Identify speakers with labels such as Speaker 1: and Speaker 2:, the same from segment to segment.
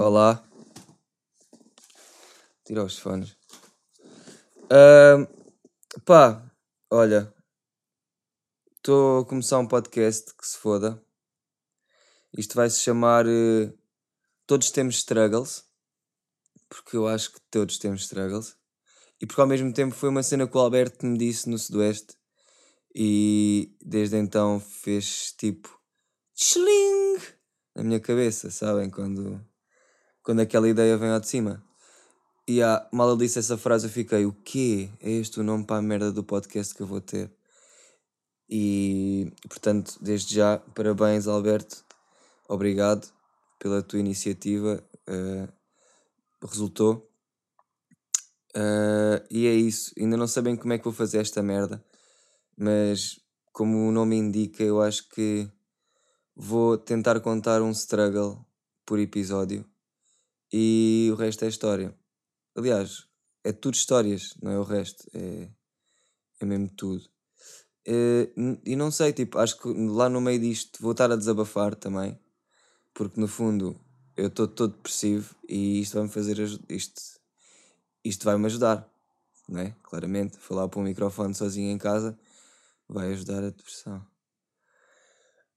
Speaker 1: Olá. Tira os fones. Ahm, pá, olha. Estou a começar um podcast que se foda. Isto vai se chamar eh, Todos Temos Struggles. Porque eu acho que todos temos struggles. E porque ao mesmo tempo foi uma cena que o Alberto me disse no Sudoeste. E desde então fez tipo. Schling! Na minha cabeça, sabem? Quando, quando aquela ideia vem ao de cima. E ah, mal disse essa frase, eu fiquei: o quê? É este o nome para a merda do podcast que eu vou ter? E portanto, desde já, parabéns, Alberto. Obrigado pela tua iniciativa. eh, resultou. Eh, e é isso. Ainda não sabem como é que vou fazer esta merda. Mas, como o nome indica, eu acho que vou tentar contar um struggle por episódio. E o resto é história. Aliás, é tudo histórias, não é o resto. É, é mesmo tudo. Eh, e não sei, tipo, acho que lá no meio disto vou estar a desabafar também, porque no fundo eu estou todo depressivo e isto vai-me fazer aju- isto, isto vai-me ajudar, não é? Claramente, falar para um microfone sozinho em casa vai ajudar a depressão.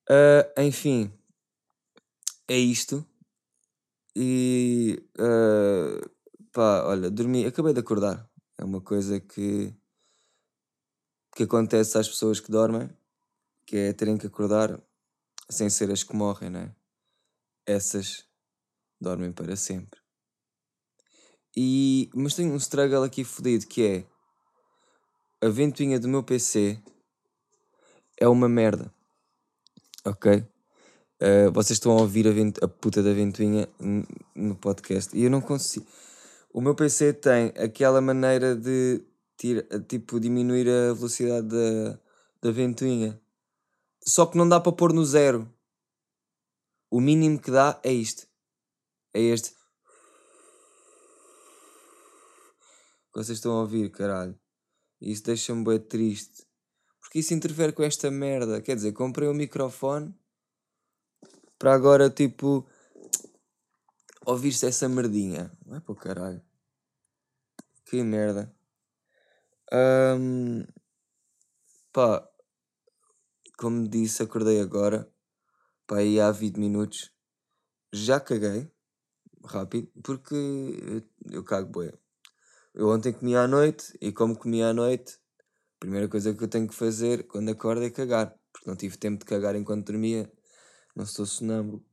Speaker 1: Ah, enfim, é isto. E ah, pá, olha, dormi, acabei de acordar. É uma coisa que, que acontece às pessoas que dormem, que é terem que acordar sem ser as que morrem, não é? Essas dormem para sempre. E, mas tenho um struggle aqui fodido que é a ventoinha do meu PC é uma merda. Ok? Uh, vocês estão a ouvir a, vent- a puta da ventoinha no podcast e eu não consigo. O meu PC tem aquela maneira de tira, tipo diminuir a velocidade da, da ventoinha. Só que não dá para pôr no zero. O mínimo que dá é isto. É este. Vocês estão a ouvir, caralho. Isso deixa-me bem triste. Porque isso interfere com esta merda. Quer dizer, comprei um microfone para agora, tipo, ouvir-se essa merdinha. É para o caralho. Que merda. Ahm, pá, como disse, acordei agora. Pá, aí há 20 minutos. Já caguei. Rápido. Porque eu, cago bué. Eu ontem comi à noite e como comi à noite, a primeira coisa que eu tenho que fazer quando acordo é cagar. Porque não tive tempo de cagar enquanto dormia. Não sou sonâmbulo.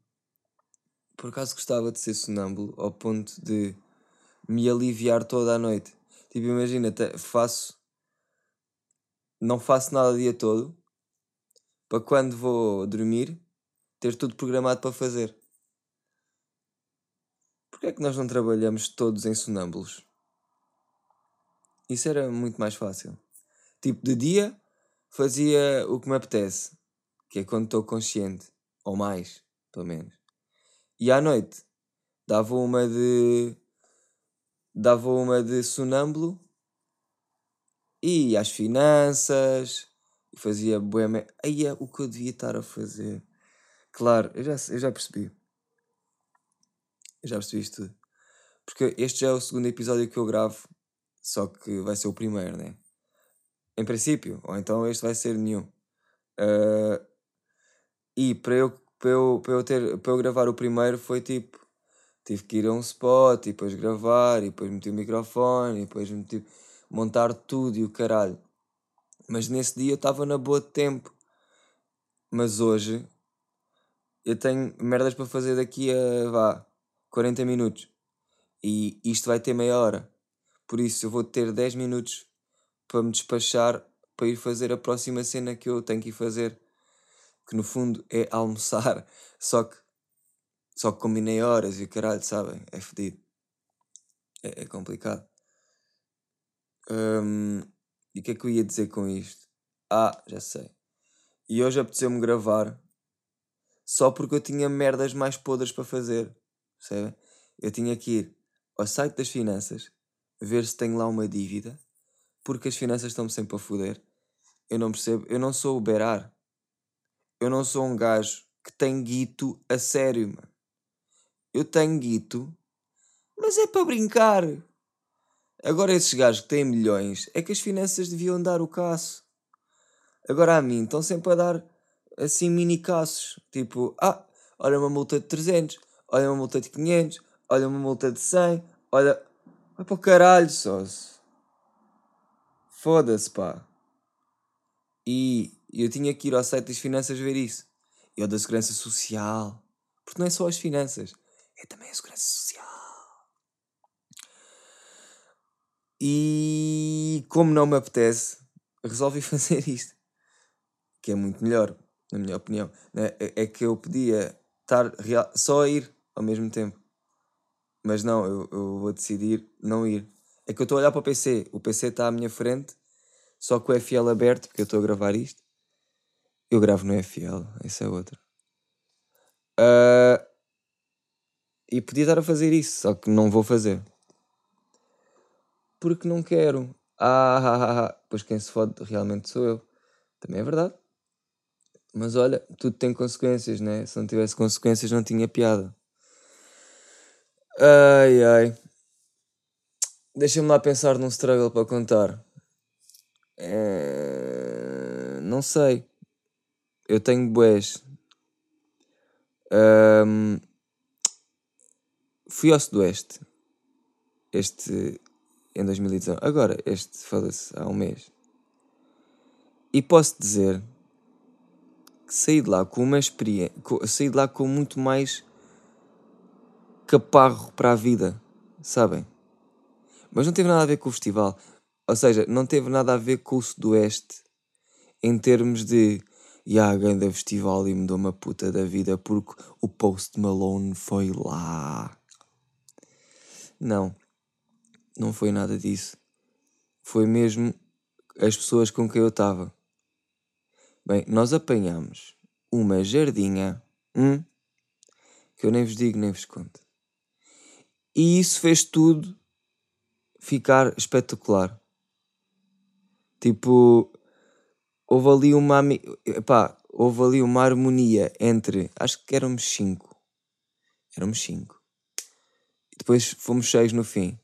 Speaker 1: Por acaso gostava de ser sonâmbulo ao ponto de me aliviar toda a noite. Tipo, imagina, faço. Não faço nada o dia todo. Para quando vou dormir, ter tudo programado para fazer. Porquê é que nós não trabalhamos todos em sonâmbulos? Isso era muito mais fácil. Tipo, de dia fazia o que me apetece, que é quando estou consciente, ou mais, pelo menos. E à noite dava uma de. dava uma de sonâmbulo e às finanças fazia me- Aí é o que eu devia estar a fazer. Claro, eu já, eu já percebi. Eu já percebi isto tudo. Porque este já é o segundo episódio que eu gravo, só que vai ser o primeiro, né? Em princípio, ou então este vai ser nenhum. Ah, e para eu, para, eu, para, eu ter, para eu gravar o primeiro foi tipo: tive que ir a um spot e depois gravar, e depois meti o microfone, e depois meti, montar tudo e o caralho. Mas nesse dia eu estava na boa de tempo. Mas hoje eu tenho merdas para fazer daqui a vá 40 minutos. E isto vai ter meia hora. Por isso eu vou ter 10 minutos para me despachar para ir fazer a próxima cena que eu tenho que ir fazer. Que no fundo é almoçar. Só que só que combinei horas e o caralho, sabem? É fedido. É, é complicado. Hum, e o que é que eu ia dizer com isto? Ah, já sei. E hoje apeteceu-me gravar só porque eu tinha merdas mais podres para fazer. Percebem? Eu tinha que ir ao site das finanças, ver se tenho lá uma dívida, porque as finanças estão-me sempre a foder. Eu não percebo, eu não sou o Berar. Eu não sou um gajo que tem guito a sério, mano. eu tenho guito, mas é para brincar. Agora esses gajos que têm milhões, é que as finanças deviam dar o caço. Agora a mim estão sempre a dar assim mini caços. Tipo, ah, olha uma multa de 300, olha uma multa de 500, olha uma multa de 100, olha... Vai para o caralho, sócio. Foda-se, pá. E eu tinha que ir ao site das finanças ver isso. E ao da segurança social. Porque não é só as finanças, é também a segurança social. E como não me apetece, resolvi fazer isto. Que é muito melhor, na minha opinião. Né? É, é que eu podia estar real, só a ir ao mesmo tempo. Mas não, eu, eu vou decidir não ir. É que eu estou a olhar para o PC. O PC está à minha frente, só com o FL aberto, porque eu estou a gravar isto. Eu gravo no FL, esse é outro. Uh, e podia estar a fazer isso, só que não vou fazer porque não quero. Ah, ah, ah, ah. Pois quem se fode realmente sou eu. Também é verdade. Mas olha, tudo tem consequências, né? Se não tivesse consequências, não tinha piada. Ai ai. Deixa-me lá pensar num struggle para contar. É... Não sei. Eu tenho boés. Um... Fui ao Sudoeste. Este, em 2019. Agora, este, foda-se, há um mês. E posso dizer que saí de lá com uma experiência, saí de lá com muito mais caparro para a vida, sabem? Mas não teve nada a ver com o festival. Ou seja, não teve nada a ver com o Sudoeste em termos de e a grande festival e mudou uma puta da vida porque o Post Malone foi lá. Não não foi nada disso. Foi mesmo as pessoas com quem eu estava. Bem, nós apanhamos uma jardinha, hum, que eu nem vos digo nem vos conto. E isso fez tudo ficar espetacular. Tipo, houve ali uma. Epá, houve ali uma harmonia entre. Acho que éramos cinco. Éramos cinco. E depois fomos seis no fim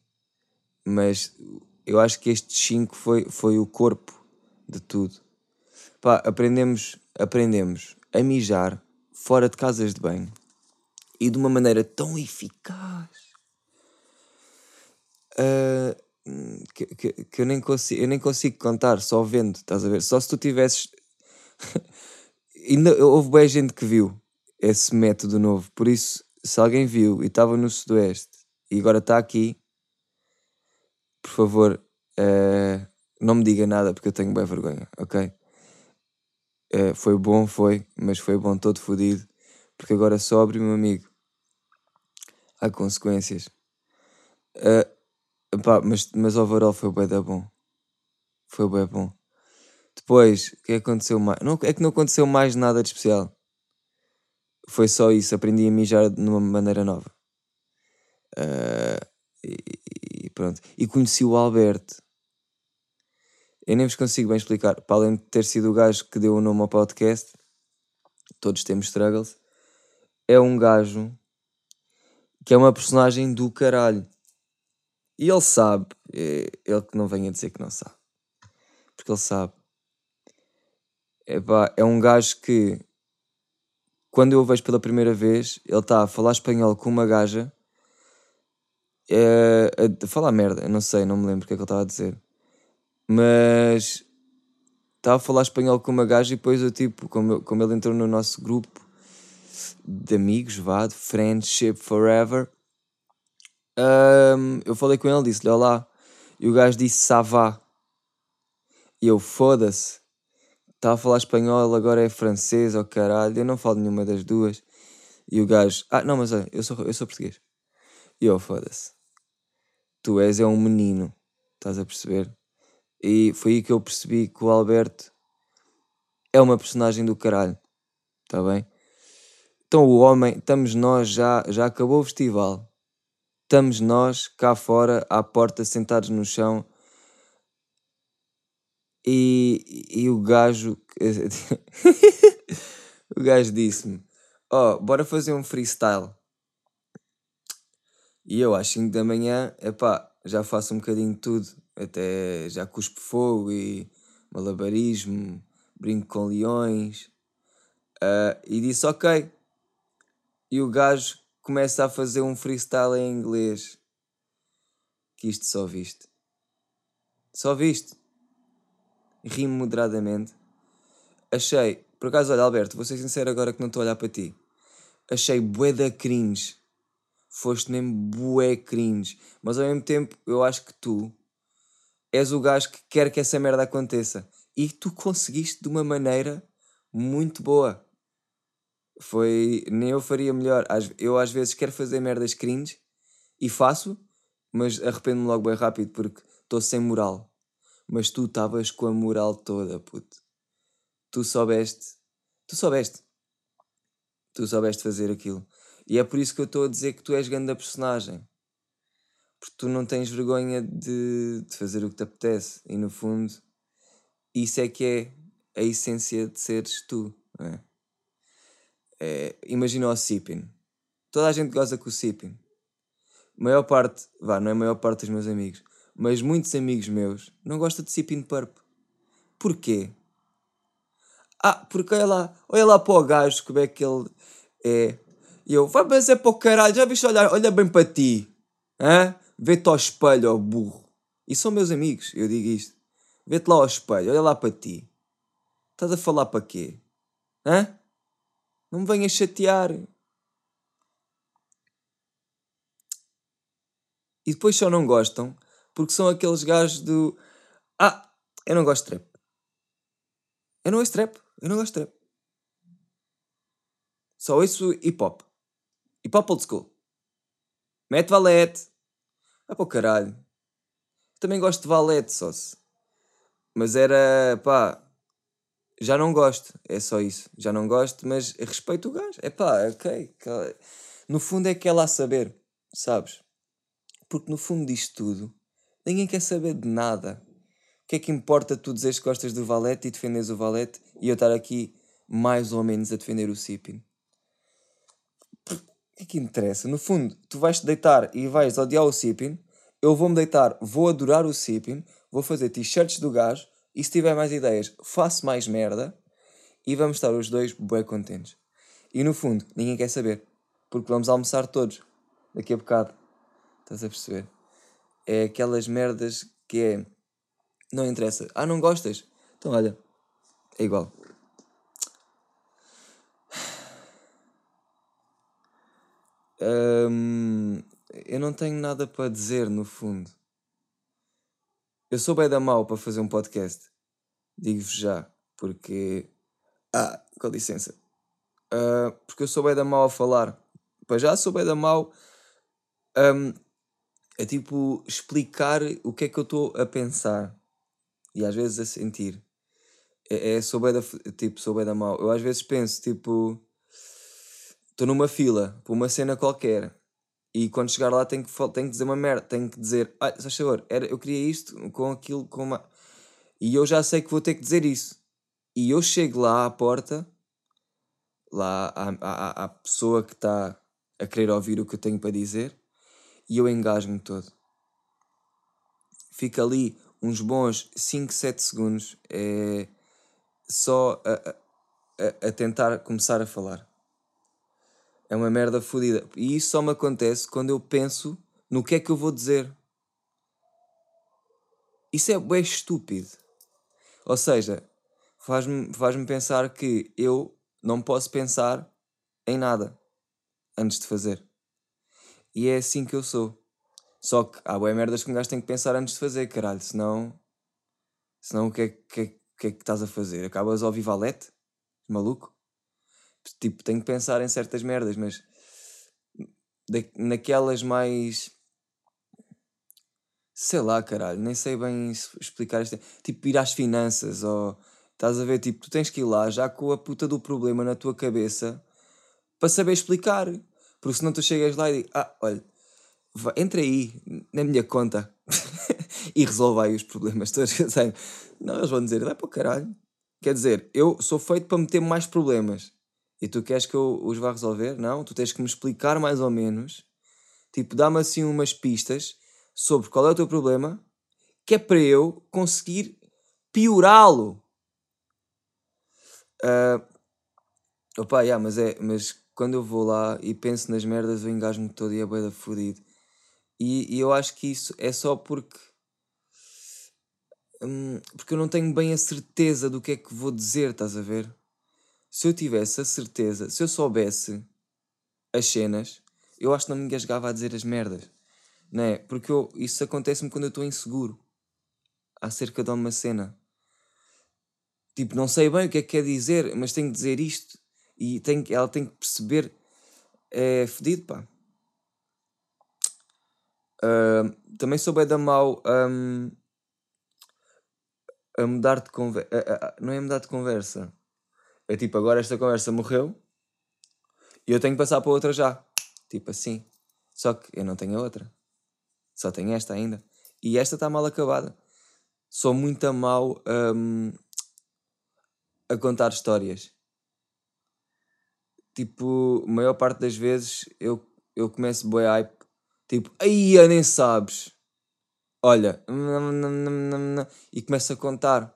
Speaker 1: mas eu acho que estes cinco foi, foi o corpo de tudo. Pá, aprendemos, aprendemos a mijar fora de casas de banho e de uma maneira tão eficaz uh, que, que, que, eu, nem consigo, eu nem consigo contar, só vendo, estás a ver? Só se tu tivesses. Ainda houve bem gente que viu esse método novo, por isso, se alguém viu e estava no Sudoeste e agora está aqui, por favor, uh, não me diga nada porque eu tenho bem vergonha, ok? Uh, foi bom, foi, mas foi bom todo fodido, porque agora sobre, meu amigo. Há consequências. Uh, pá, mas, mas overall foi bem da bom. Foi bem bom. Depois, o que aconteceu mais? Não, é que não aconteceu mais nada de especial. Foi só isso, aprendi a mijar de uma maneira nova. Uh, e, pronto. E conheci o Alberto. Eu nem vos consigo bem explicar. Para além de ter sido o gajo que deu o nome ao podcast, todos temos struggles, é um gajo que é uma personagem do caralho. E ele sabe, é, ele que não venha dizer que não sabe. Porque ele sabe. Epá, é um gajo que, quando eu o vejo pela primeira vez, ele está a falar espanhol com uma gaja é, a falar merda, não sei, não me lembro o que é que ele estava a dizer. Mas estava a falar espanhol com uma gaja e depois eu tipo, como, como ele entrou no nosso grupo de amigos, vá, de Friendship Forever, um, eu falei com ele, disse-lhe olá, e o gajo disse Savá. E eu, foda-se, estava a falar espanhol, agora é francês, oh, caralho, eu não falo nenhuma das duas. E o gajo, ah, não, mas olha, eu sou, eu sou português. E eu, foda-se. Tu és é um menino, estás a perceber? E foi aí que eu percebi que o Alberto é uma personagem do caralho, está bem? Então o homem, estamos nós, já, já acabou o festival. Estamos nós cá fora, à porta, sentados no chão. E, e o gajo. o gajo disse-me: Ó, oh, bora fazer um freestyle. E eu às 5 da manhã, epá, já faço um bocadinho de tudo. Até já cuspo fogo e malabarismo, brinco com leões. Uh, e disse ok. E o gajo começa a fazer um freestyle em inglês. Que isto só viste. Só viste. Rimo moderadamente. Achei, por acaso, olha, Alberto, vou ser sincero agora que não estou a olhar para ti. Achei bué da cringe. Foste mesmo bué cringe. Mas ao mesmo tempo, eu acho que tu és o gajo que quer que essa merda aconteça. E tu conseguiste de uma maneira muito boa. Foi. Nem eu faria melhor. Eu às vezes quero fazer merdas cringe e faço, mas arrependo-me logo bem rápido porque estou sem moral. Mas tu estavas com a moral toda, puto. Tu soubeste. Tu soubeste. Tu soubeste fazer aquilo. E é por isso que eu estou a dizer que tu és grande personagem porque tu não tens vergonha de, de fazer o que te apetece e no fundo isso é que é a essência de seres tu. É? É, imagina o Sipin. Toda a gente goza com o Sipin. Maior parte, vá, não é a maior parte dos meus amigos, mas muitos amigos meus não gostam de Sipin Purp. Porquê? Ah, porque olha lá, olha lá para o gajo como é que ele é. E eu, vai, mas é para o caralho, já viste olhar, olha bem para ti. Vê-te ao espelho, ó burro. E são meus amigos, eu digo isto. Vê-te lá ao espelho, olha lá para ti. Estás a falar para quê? Hã? Não me venhas chatear. E depois só não gostam porque são aqueles gajos do. Ah, eu não gosto de trap. Eu não ouço trap. Eu não gosto de trap. Só ouço hip hop. Hip hop old school. Mete valete. Ah, pô, caralho. Também gosto de Valete, só se. Mas era, pá, já não gosto, é só isso. Já não gosto, mas respeito o gajo. É pá, ok. No fundo é que é lá saber, sabes? Porque no fundo disto tudo, ninguém quer saber de nada. O que é que importa tu dizeres que gostas do Valete e defendes o Valete e eu estar aqui mais ou menos a defender o Sipin? O que é que interessa? No fundo, tu vais-te deitar e vais odiar o Sipin, eu vou-me deitar, vou adorar o Sipin, vou fazer t-shirts do gajo e se tiver mais ideias, faço mais merda e vamos estar os dois bem contentes. E no fundo, ninguém quer saber, porque vamos almoçar todos daqui a bocado. Estás a perceber? É aquelas merdas que é. Não interessa. Ah, não gostas? Então olha, é igual. eu não tenho nada para dizer, no fundo. Eu sou bem da mal para fazer um podcast. Digo-vos já, porque. Ah, com licença. Uh, porque eu sou bem da mal a falar. Para já sou bem da mal. Um, é tipo explicar o que é que eu estou a pensar e às vezes a sentir. É, é sou da, tipo, sou bem da mal. Eu às vezes penso, tipo, estou numa fila para uma cena qualquer e quando chegar lá tenho que, tenho que dizer uma merda, tenho que dizer, ah, favor, era, eu queria isto com aquilo, com uma... E eu já sei que vou ter que dizer isso. E eu chego lá à porta, lá à, à, à pessoa que está a querer ouvir o que eu tenho para dizer, e eu engajo-me todo. Fica ali uns bons 5, 7 segundos é, só a, a, a tentar começar a falar. É uma merda fodida. E isso só me acontece quando eu penso no que é que eu vou dizer. Isso é bem estúpido. Ou seja, faz-me faz pensar que eu não posso pensar em nada antes de fazer. E é assim que eu sou. Só que há boas merdas que um gajo tem que pensar antes de fazer, caralho. Senão. Senão o que é que, que, é que estás a fazer? Acabas ao vivalete? Maluco? Tipo, tenho que pensar em certas merdas, mas naquelas mais. Sei lá, caralho, nem sei bem explicar isto. Tipo, ir às finanças ou. Estás a ver, tipo, tu tens que ir lá já com a puta do problema na tua cabeça para saber explicar. Porque senão tu chegas lá e digo, ah, olha, entra aí na minha conta e resolve aí os problemas todos. Não, eles vão dizer, vai para o caralho. Quer dizer, eu sou feito para meter mais problemas. E tu queres que eu os vá resolver? Não, tu tens que me explicar mais ou menos, Tipo, dá-me assim umas pistas sobre qual é o teu problema, que é para eu conseguir piorá-lo. Uh, opa, yeah, mas, é, mas quando eu vou lá e penso nas merdas, eu engasgo-me todo e é da fodido. E, e eu acho que isso é só porque. Hum, porque eu não tenho bem a certeza do que é que vou dizer, estás a ver? Se eu tivesse a certeza, se eu soubesse as cenas, eu acho que não me engasgava a dizer as merdas. Não é? Porque eu, isso acontece-me quando eu estou inseguro acerca de uma cena. Tipo, não sei bem o que é que quer dizer, mas tenho que dizer isto. E tem, ela tem que perceber. É fedido, pá. Uh, também sou bem da mal um, a mudar de conversa. Não é mudar de conversa. É tipo, agora esta conversa morreu e eu tenho que passar para outra já. Tipo assim. Só que eu não tenho outra. Só tenho esta ainda. E esta está mal acabada. Sou muito a mal um, a contar histórias. Tipo, a maior parte das vezes eu, eu começo boi hype. Tipo, aí nem sabes. Olha, e começo a contar.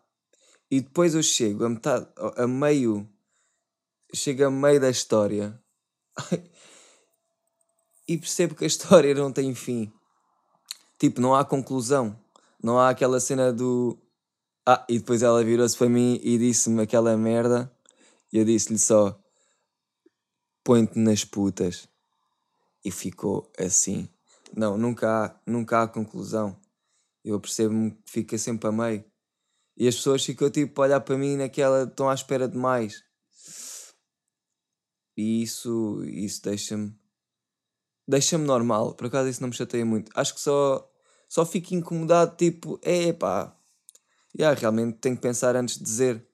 Speaker 1: E depois eu chego a metade, a meio, chego a meio da história e percebo que a história não tem fim. Tipo, não há conclusão. Não há aquela cena do. Ah, e depois ela virou-se para mim e disse-me aquela merda. E eu disse-lhe só: põe-te nas putas. E ficou assim. Não, nunca há, nunca há conclusão. Eu percebo-me que fica sempre a meio. E as pessoas ficam tipo a olhar para mim naquela. estão à espera de mais. E isso, isso deixa-me. deixa-me normal. Por acaso isso não me chateia muito. Acho que só, só fico incomodado, tipo, é pá. Yeah, realmente tenho que pensar antes de dizer.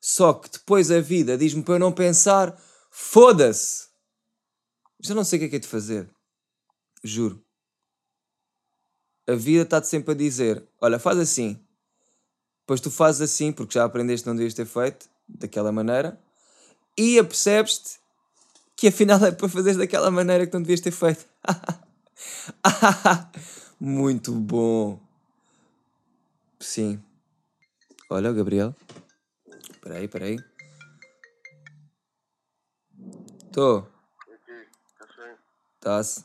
Speaker 1: Só que depois a vida diz-me para eu não pensar, foda-se! Já não sei o que é que é de fazer. Juro. A vida está-te sempre a dizer: olha, faz assim. Depois tu fazes assim, porque já aprendeste que não devias ter feito daquela maneira, e apercebes-te que afinal é para fazeres daquela maneira que não devias ter feito. Muito bom. Sim. Olha, Gabriel. Espera aí, espera aí. Estou. Está-se.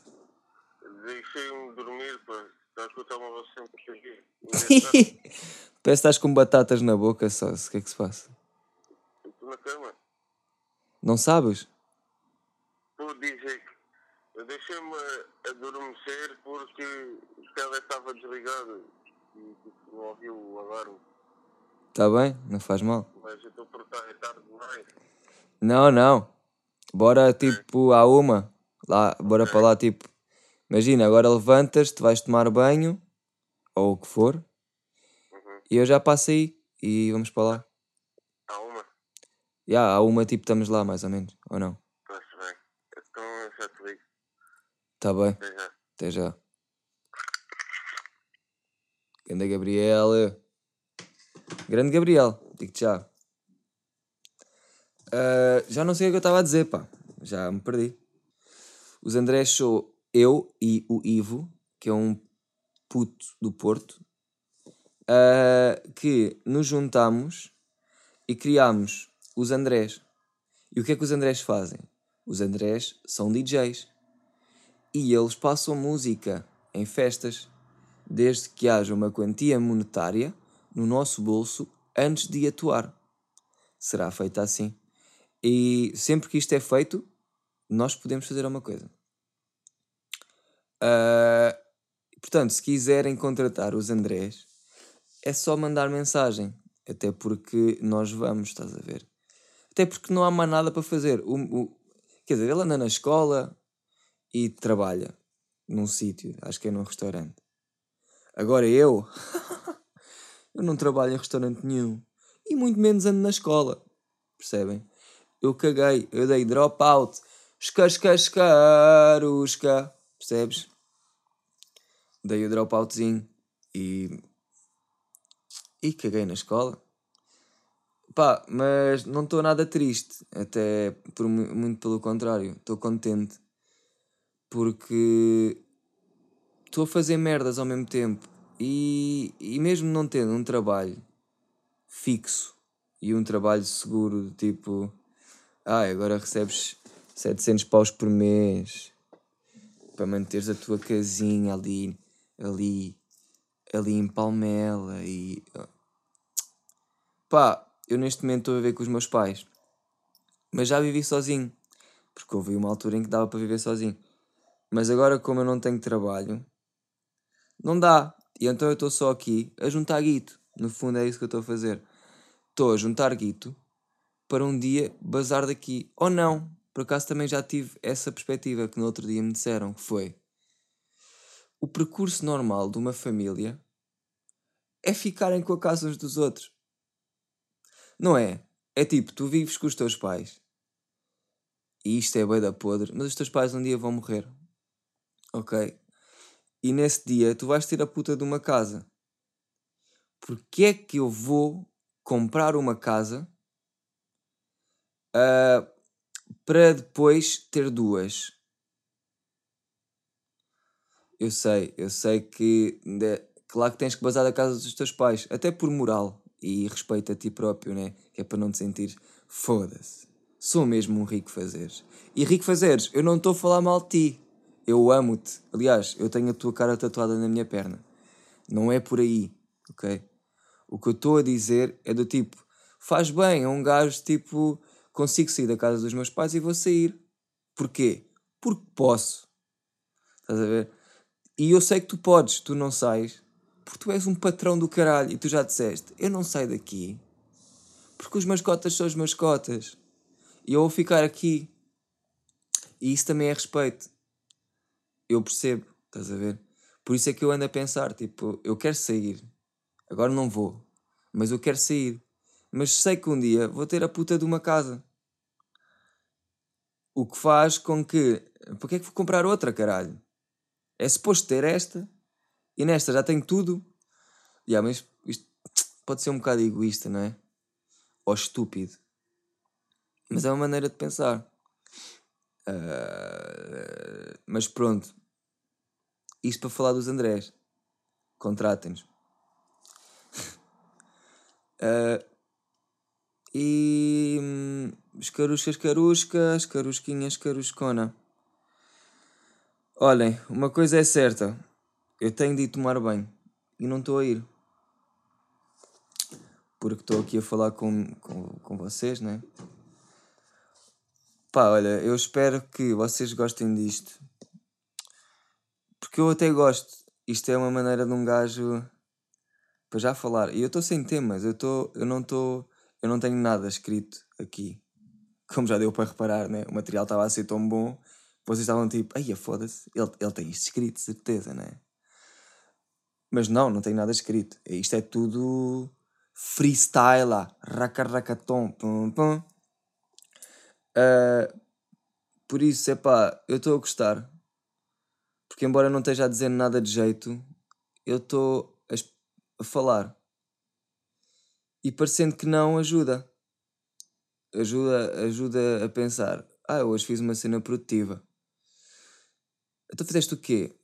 Speaker 2: Deixei-me dormir, pá. Está a escutar uma voz sempre.
Speaker 1: Parece que estás com batatas na boca só. O que é que se passa?
Speaker 2: Estou na cama.
Speaker 1: Não sabes?
Speaker 2: Por dizer que deixei-me adormecer porque o tele estava desligado e não ouvi o alarme.
Speaker 1: Está bem, não faz mal.
Speaker 2: Mas eu estou por estar é tarde demais.
Speaker 1: Não, não. Bora tipo à uma. Lá, bora para lá tipo. Imagina, agora levantas-te, vais tomar banho, ou o que for,
Speaker 2: Uhum.
Speaker 1: e eu já passo aí e vamos para lá.
Speaker 2: Há uma?
Speaker 1: Já, à uma tipo estamos lá mais ou menos, ou não?
Speaker 2: Está-se bem. Então eu já te ligo.
Speaker 1: Está bem,
Speaker 2: Até já.
Speaker 1: até já. Grande Gabriel. Grande Gabriel, digo-te já. Ah, já não sei o que eu estava a dizer, pá. Já me perdi. Os Andrés sou eu e o Ivo, que é um puto do Porto, ah, que nos juntamos e criámos os Andrés. E o que é que os Andrés fazem? Os Andrés são DJs. E eles passam música em festas, desde que haja uma quantia monetária no nosso bolso antes de atuar. Será feita assim. E sempre que isto é feito, nós podemos fazer uma coisa. Ah, portanto, se quiserem contratar os Andrés, é só mandar mensagem. Até porque nós vamos, estás a ver? Até porque não há mais nada para fazer. O, o- quer dizer, ele anda na escola e trabalha num sítio, acho que é num restaurante. Agora eu, eu não trabalho em restaurante nenhum. E muito menos ando na escola. Percebem? Eu caguei, eu dei dropout. Escascascarusca. Percebes? Dei o dropoutzinho e. E caguei na escola. Pá, mas não estou nada triste. Até por, mu- muito pelo contrário. Estou contente. Porque estou a fazer merdas ao mesmo tempo. E, e mesmo não tendo um trabalho fixo e um trabalho seguro, tipo, ah, agora recebes 700 paus por mês para manteres a tua casinha ali, ali, ali em Palmela e pá, eu neste momento estou a viver com os meus pais, mas já vivi sozinho, porque houve uma altura em que dava para viver sozinho. Mas agora, como eu não tenho trabalho, não dá. E então eu estou só aqui a juntar guito. No fundo é isso que eu estou a fazer. Estou a juntar guito para um dia bazar daqui. Ou não. Por acaso também já tive essa perspectiva que no outro dia me disseram, que foi o percurso normal de uma família é ficarem com a casa uns dos outros. Não é? É tipo, tu vives com os teus pais e isto é bem da podre, mas os teus pais um dia vão morrer. Ok? E nesse dia tu vais ter a puta de uma casa. Porquê é que eu vou comprar uma casa uh, para depois ter duas? Eu sei, eu sei que de, claro que tens que basar a casa dos teus pais, até por moral e respeito a ti próprio, né? Que é para não te sentir foda-se. Sou mesmo um rico fazeres. E rico fazeres, eu não estou a falar mal de ti. Eu amo-te. Aliás, eu tenho a tua cara tatuada na minha perna. Não é por aí, ok? O que eu estou a dizer é do tipo, faz bem a um gajo tipo, consigo sair da casa dos meus pais e vou sair. Porquê? Porque posso. Estás a ver? E eu sei que tu podes, tu não sais, porque tu és um patrão do caralho e tu já disseste, eu não saio daqui porque os mascotas são os mascotas e eu vou ficar aqui. E isso também é respeito eu percebo, estás a ver? Por isso é que eu ando a pensar, tipo, eu quero sair, agora não vou, mas eu quero sair, mas sei que um dia vou ter a puta de uma casa. O que faz com que, porque é que vou comprar outra, caralho? É suposto ter esta, e nesta já tenho tudo. Yeah, mas isto pode ser um bocado egoísta, não é? Ou estúpido. Mas é uma maneira de pensar. Uh, mas pronto, isto para falar dos Andrés. Contratem-nos. uh, e. Hum, escaruscas, caruscas, carusquinhas, caruscona. Olhem, uma coisa é certa. Eu tenho de ir tomar banho. E não estou a ir. Porque estou aqui a falar com, com, com vocês, né? Pá, olha, eu espero que vocês gostem disto. Porque eu até gosto. Isto é uma maneira de um gajo para já falar. E eu estou sem temas, eu, tô, eu não estou. Eu não tenho nada escrito aqui. Como já deu para reparar, né? O material estava a ser tão bom, vocês estavam tipo, ai, foda-se, ele, ele tem isto escrito, certeza, né? Mas não, não tem nada escrito. Isto é tudo freestyle, raca-racatom, pum, pum. Uh, por isso, é pá, eu estou a gostar. Porque, embora não esteja a dizer nada de jeito, eu estou a, a falar. E parecendo que não, ajuda. Ajuda, ajuda a pensar. Ah, hoje fiz uma cena produtiva. Então fizeste o quê?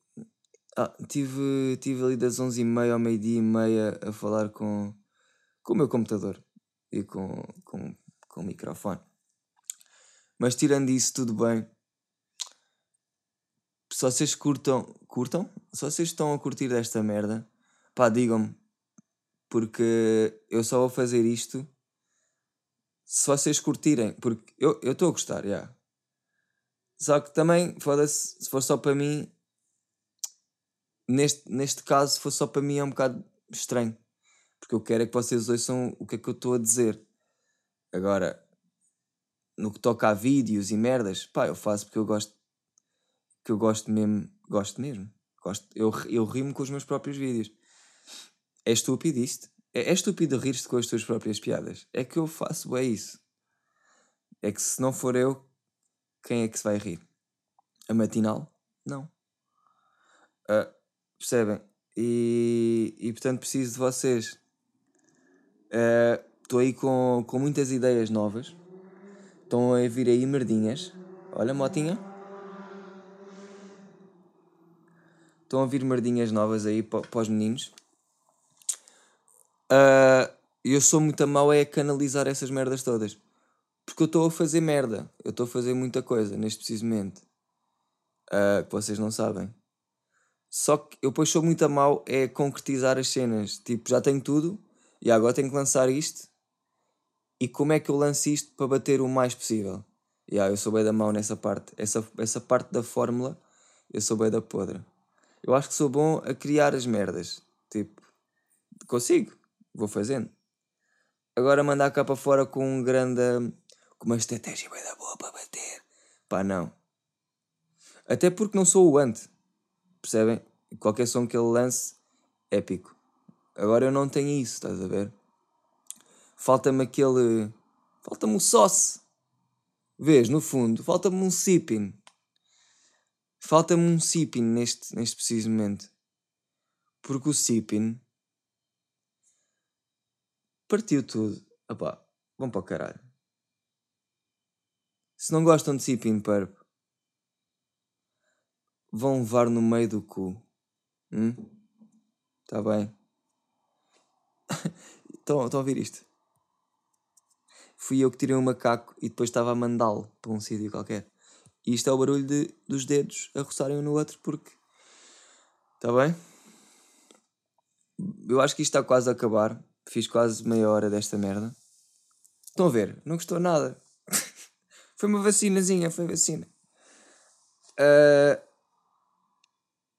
Speaker 1: Ah, tive, tive ali das 11h30 ao meio-dia e meia a falar com, com o meu computador e com, com, com o microfone. Mas tirando isso, tudo bem se vocês curtam, curtam? Se vocês estão a curtir desta merda, pá, digam-me. Porque eu só vou fazer isto se vocês curtirem. Porque eu estou a gostar, já. Yeah. Só que também, foda-se, se for só para mim, neste, neste caso, se for só para mim é um bocado estranho. Porque eu quero é que vocês ouçam o que é que eu estou a dizer. Agora, no que toca a vídeos e merdas, pá, eu faço porque eu gosto que eu gosto mesmo, gosto mesmo. Gosto, eu, eu rimo com os meus próprios vídeos. É estúpido isto? É, é estúpido rir-te com as tuas próprias piadas. É que eu faço é isso. É que se não for eu, quem é que se vai rir? A matinal? Não. Uh, percebem? E, e portanto preciso de vocês. Estou uh, aí com, com muitas ideias novas. Estão a vir aí merdinhas. Olha, motinha. Estão a ouvir merdinhas novas aí para, para os meninos. Uh, eu sou muito a mau é canalizar essas merdas todas. Porque eu estou a fazer merda. Eu estou a fazer muita coisa neste preciso momento. Uh, que vocês não sabem. Só que eu depois sou muito a mau é concretizar as cenas. Tipo, já tenho tudo e agora tenho que lançar isto. E como é que eu lanço isto para bater o mais possível? Yeah, eu sou bem da mão nessa parte. Essa, essa parte da fórmula, eu sou bem da podre. Eu acho que sou bom a criar as merdas. Tipo, consigo, vou fazendo. Agora mandar cá para fora com um grande. Com uma estratégia bem da boa para bater. Pá, não. Até porque não sou o ante. Percebem? Qualquer som que ele lance, épico. Agora eu não tenho isso, estás a ver? Falta-me aquele. Falta-me o sauce. Vês, no fundo, falta-me um sipping. Falta-me um sipping neste, neste preciso momento. Porque o sipping partiu tudo. Opá, vão para o caralho. Se não gostam de sipping purp, vão levar no meio do cu. Hum? Tá bem? Estão, estão a ouvir isto? Fui eu que tirei um macaco e depois estava a mandá-lo para um sítio qualquer. E isto é o barulho de, dos dedos a roçarem um no outro porque. Está bem? Eu acho que isto está quase a acabar. Fiz quase meia hora desta merda. Estão a ver? Não gostou nada. Foi uma vacinazinha, foi vacina. Uh,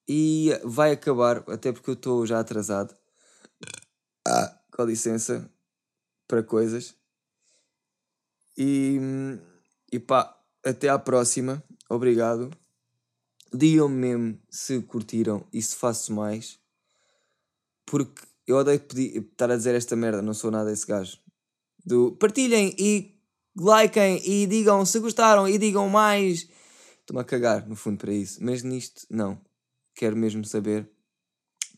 Speaker 1: e vai acabar, até porque eu estou já atrasado. Ah, com licença para coisas. E, e pá, até à próxima. Obrigado. Digam-me mesmo se curtiram e se faço mais. Porque eu odeio pedir, estar a dizer esta merda, não sou nada esse gajo. Do partilhem e likem e digam se gostaram e digam mais. Estou-me a cagar, no fundo, para isso. Mas nisto, não. Quero mesmo saber.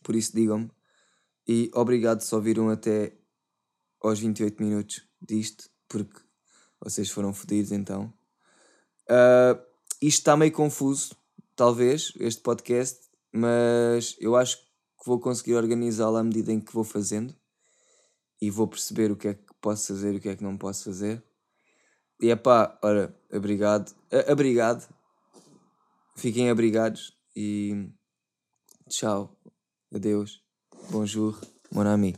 Speaker 1: Por isso, digam-me. E obrigado se ouviram até aos 28 minutos disto, porque vocês foram fodidos então. Uh, isto está meio confuso, talvez, este podcast, mas eu acho que vou conseguir organizá-lo à medida em que vou fazendo e vou perceber o que é que posso fazer e o que é que não posso fazer. E é pá, ora, obrigado, obrigado, fiquem abrigados e tchau, adeus, bonjour, mon ami.